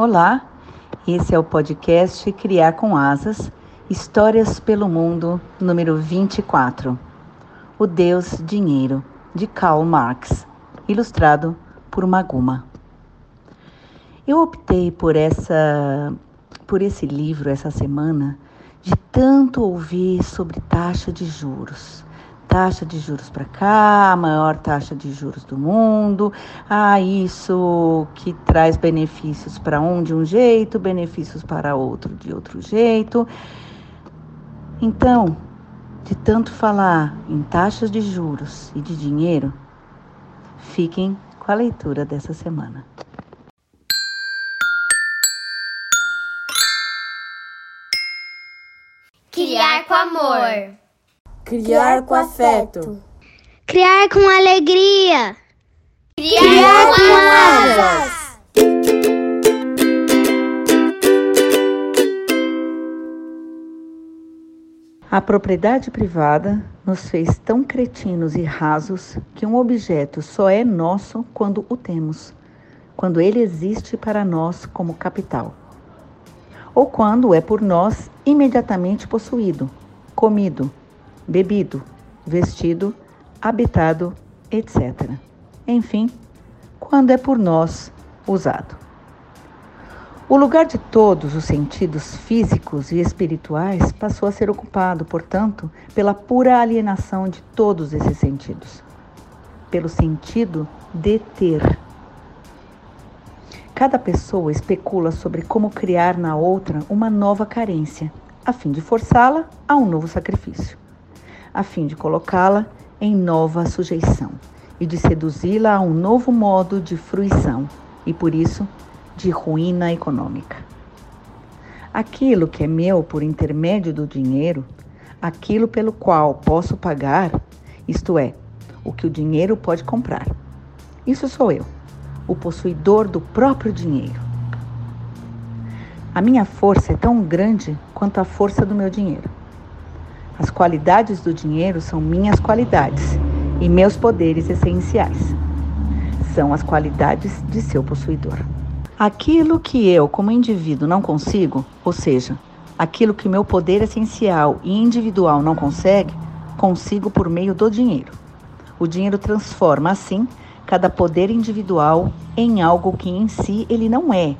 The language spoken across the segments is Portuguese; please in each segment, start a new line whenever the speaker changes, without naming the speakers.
Olá, esse é o podcast Criar com Asas Histórias pelo Mundo, número 24. O Deus Dinheiro, de Karl Marx, ilustrado por Maguma. Eu optei por essa por esse livro essa semana de tanto ouvir sobre taxa de juros taxa de juros para cá, a maior taxa de juros do mundo. Ah, isso que traz benefícios para um de um jeito, benefícios para outro de outro jeito. Então, de tanto falar em taxas de juros e de dinheiro, fiquem com a leitura dessa semana.
Criar com amor.
Criar com afeto.
Criar com alegria.
Criar, Criar com, com asas.
A propriedade privada nos fez tão cretinos e rasos que um objeto só é nosso quando o temos, quando ele existe para nós como capital, ou quando é por nós imediatamente possuído, comido, bebido, vestido, habitado, etc. Enfim, quando é por nós usado. O lugar de todos os sentidos físicos e espirituais passou a ser ocupado, portanto, pela pura alienação de todos esses sentidos, pelo sentido de ter. Cada pessoa especula sobre como criar na outra uma nova carência, a fim de forçá-la a um novo sacrifício a fim de colocá-la em nova sujeição e de seduzi-la a um novo modo de fruição e, por isso, de ruína econômica. Aquilo que é meu por intermédio do dinheiro, aquilo pelo qual posso pagar, isto é, o que o dinheiro pode comprar. Isso sou eu, o possuidor do próprio dinheiro. A minha força é tão grande quanto a força do meu dinheiro. As qualidades do dinheiro são minhas qualidades e meus poderes essenciais. São as qualidades de seu possuidor. Aquilo que eu, como indivíduo, não consigo, ou seja, aquilo que meu poder essencial e individual não consegue, consigo por meio do dinheiro. O dinheiro transforma, assim, cada poder individual em algo que em si ele não é.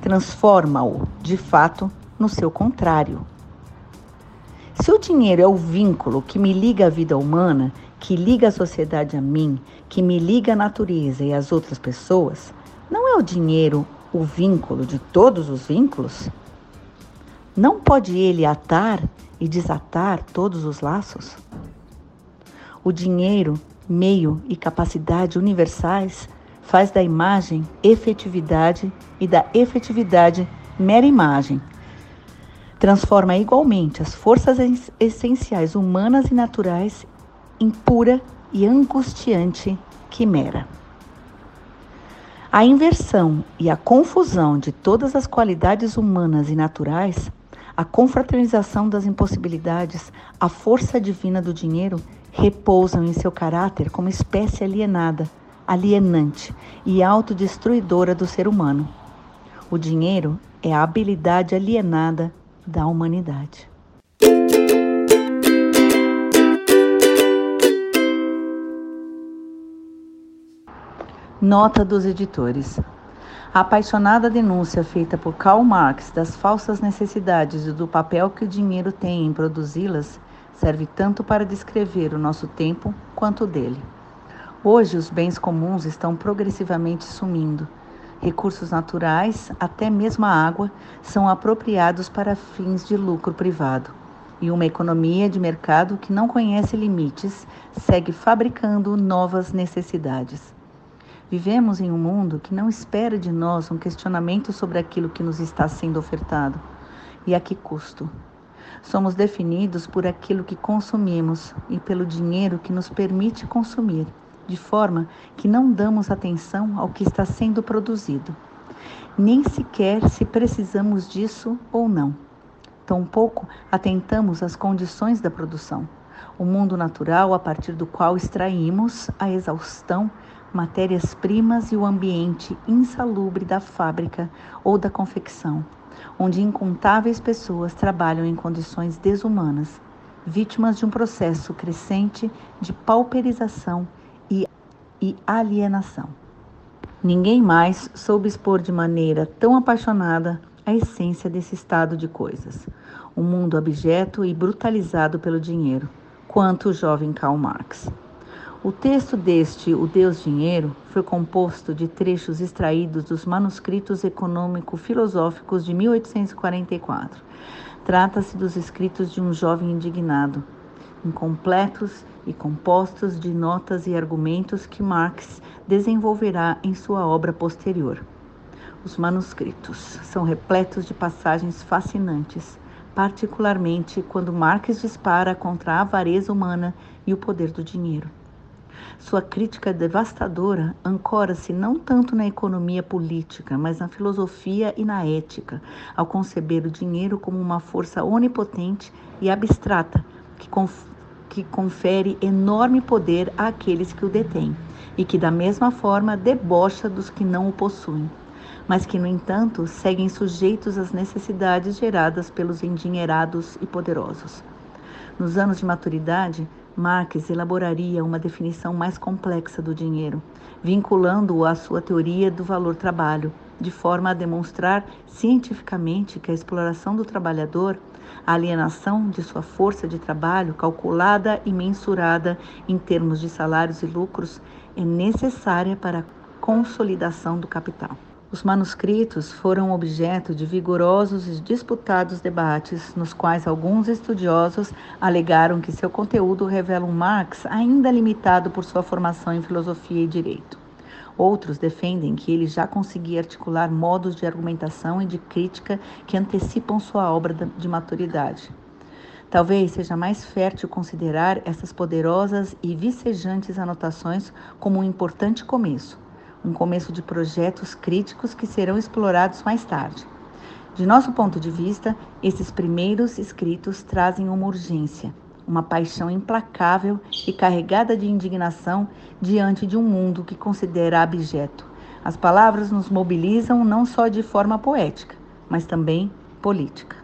Transforma-o, de fato, no seu contrário, se o dinheiro é o vínculo que me liga à vida humana, que liga a sociedade a mim, que me liga à natureza e às outras pessoas, não é o dinheiro o vínculo de todos os vínculos? Não pode ele atar e desatar todos os laços? O dinheiro, meio e capacidade universais faz da imagem efetividade e da efetividade mera imagem transforma igualmente as forças essenciais humanas e naturais em pura e angustiante quimera. A inversão e a confusão de todas as qualidades humanas e naturais, a confraternização das impossibilidades, a força divina do dinheiro repousam em seu caráter como espécie alienada, alienante e autodestruidora do ser humano. O dinheiro é a habilidade alienada da humanidade. Nota dos editores. A apaixonada denúncia feita por Karl Marx das falsas necessidades e do papel que o dinheiro tem em produzi-las serve tanto para descrever o nosso tempo quanto o dele. Hoje, os bens comuns estão progressivamente sumindo Recursos naturais, até mesmo a água, são apropriados para fins de lucro privado. E uma economia de mercado que não conhece limites segue fabricando novas necessidades. Vivemos em um mundo que não espera de nós um questionamento sobre aquilo que nos está sendo ofertado e a que custo. Somos definidos por aquilo que consumimos e pelo dinheiro que nos permite consumir de forma que não damos atenção ao que está sendo produzido, nem sequer se precisamos disso ou não. Tampouco atentamos às condições da produção, o mundo natural a partir do qual extraímos a exaustão matérias-primas e o ambiente insalubre da fábrica ou da confecção, onde incontáveis pessoas trabalham em condições desumanas, vítimas de um processo crescente de pauperização e, alienação. Ninguém mais soube expor de maneira tão apaixonada a essência desse estado de coisas, um mundo abjeto e brutalizado pelo dinheiro, quanto o jovem Karl Marx. O texto deste O Deus Dinheiro foi composto de trechos extraídos dos manuscritos econômico-filosóficos de 1844. Trata-se dos escritos de um jovem indignado, incompletos e compostos de notas e argumentos que Marx desenvolverá em sua obra posterior. Os manuscritos são repletos de passagens fascinantes, particularmente quando Marx dispara contra a avareza humana e o poder do dinheiro. Sua crítica devastadora ancora-se não tanto na economia política, mas na filosofia e na ética, ao conceber o dinheiro como uma força onipotente e abstrata que, que confere enorme poder àqueles que o detêm e que, da mesma forma, debocha dos que não o possuem, mas que, no entanto, seguem sujeitos às necessidades geradas pelos endinheirados e poderosos. Nos anos de maturidade, Marx elaboraria uma definição mais complexa do dinheiro, vinculando-o à sua teoria do valor-trabalho, de forma a demonstrar cientificamente que a exploração do trabalhador, a alienação de sua força de trabalho, calculada e mensurada em termos de salários e lucros, é necessária para a consolidação do capital. Os manuscritos foram objeto de vigorosos e disputados debates, nos quais alguns estudiosos alegaram que seu conteúdo revela um Marx ainda limitado por sua formação em filosofia e direito. Outros defendem que ele já conseguia articular modos de argumentação e de crítica que antecipam sua obra de maturidade. Talvez seja mais fértil considerar essas poderosas e vicejantes anotações como um importante começo um começo de projetos críticos que serão explorados mais tarde. De nosso ponto de vista, esses primeiros escritos trazem uma urgência, uma paixão implacável e carregada de indignação diante de um mundo que considera abjeto. As palavras nos mobilizam não só de forma poética, mas também política.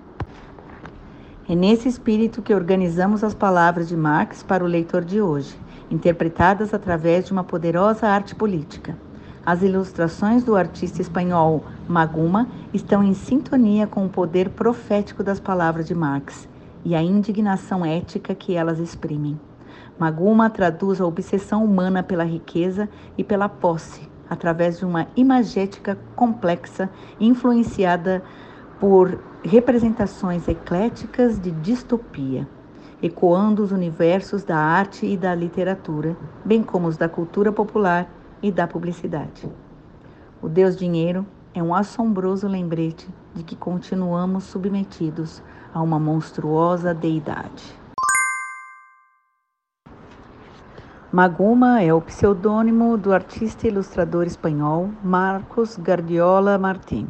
É nesse espírito que organizamos as palavras de Marx para o leitor de hoje, interpretadas através de uma poderosa arte política. As ilustrações do artista espanhol Maguma estão em sintonia com o poder profético das palavras de Marx e a indignação ética que elas exprimem. Maguma traduz a obsessão humana pela riqueza e pela posse, através de uma imagética complexa influenciada por representações ecléticas de distopia, ecoando os universos da arte e da literatura, bem como os da cultura popular e da publicidade. O Deus Dinheiro é um assombroso lembrete de que continuamos submetidos a uma monstruosa deidade. Maguma é o pseudônimo do artista e ilustrador espanhol Marcos Guardiola Martín,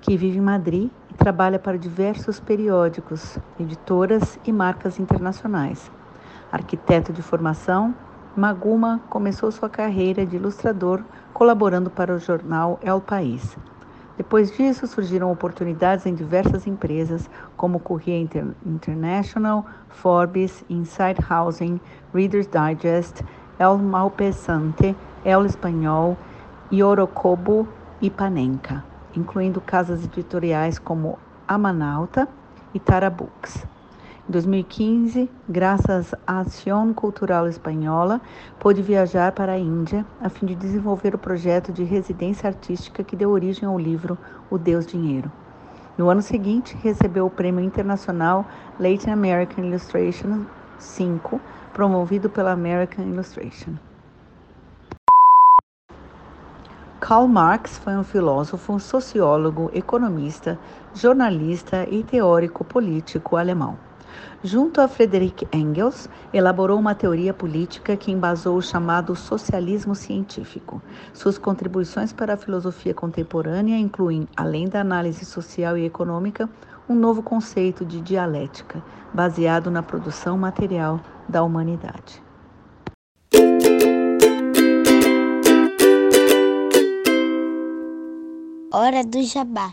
que vive em Madrid e trabalha para diversos periódicos, editoras e marcas internacionais. Arquiteto de formação, Maguma começou sua carreira de ilustrador colaborando para o jornal El País. Depois disso, surgiram oportunidades em diversas empresas, como Correia Inter International, Forbes, Inside Housing, Reader's Digest, El Malpesante, El Espanhol, Orocobo e Panenka, incluindo casas editoriais como Amanalta e Tara Books. Em 2015, graças à Ação Cultural Espanhola, pôde viajar para a Índia a fim de desenvolver o projeto de residência artística que deu origem ao livro O Deus Dinheiro. No ano seguinte, recebeu o Prêmio Internacional Latin American Illustration 5, promovido pela American Illustration. Karl Marx foi um filósofo, sociólogo, economista, jornalista e teórico político alemão. Junto a Frederick Engels, elaborou uma teoria política que embasou o chamado socialismo científico. Suas contribuições para a filosofia contemporânea incluem, além da análise social e econômica, um novo conceito de dialética, baseado na produção material da humanidade.
Hora do Jabá.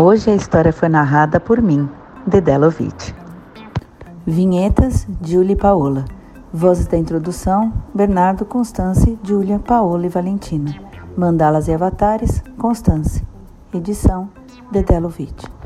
Hoje a história foi narrada por mim, Dedelovitch. Vinhetas, Julie Paola. Vozes da introdução, Bernardo, Constance, Júlia, Paola e Valentina. Mandalas e avatares, Constance. Edição, Dedelovitch.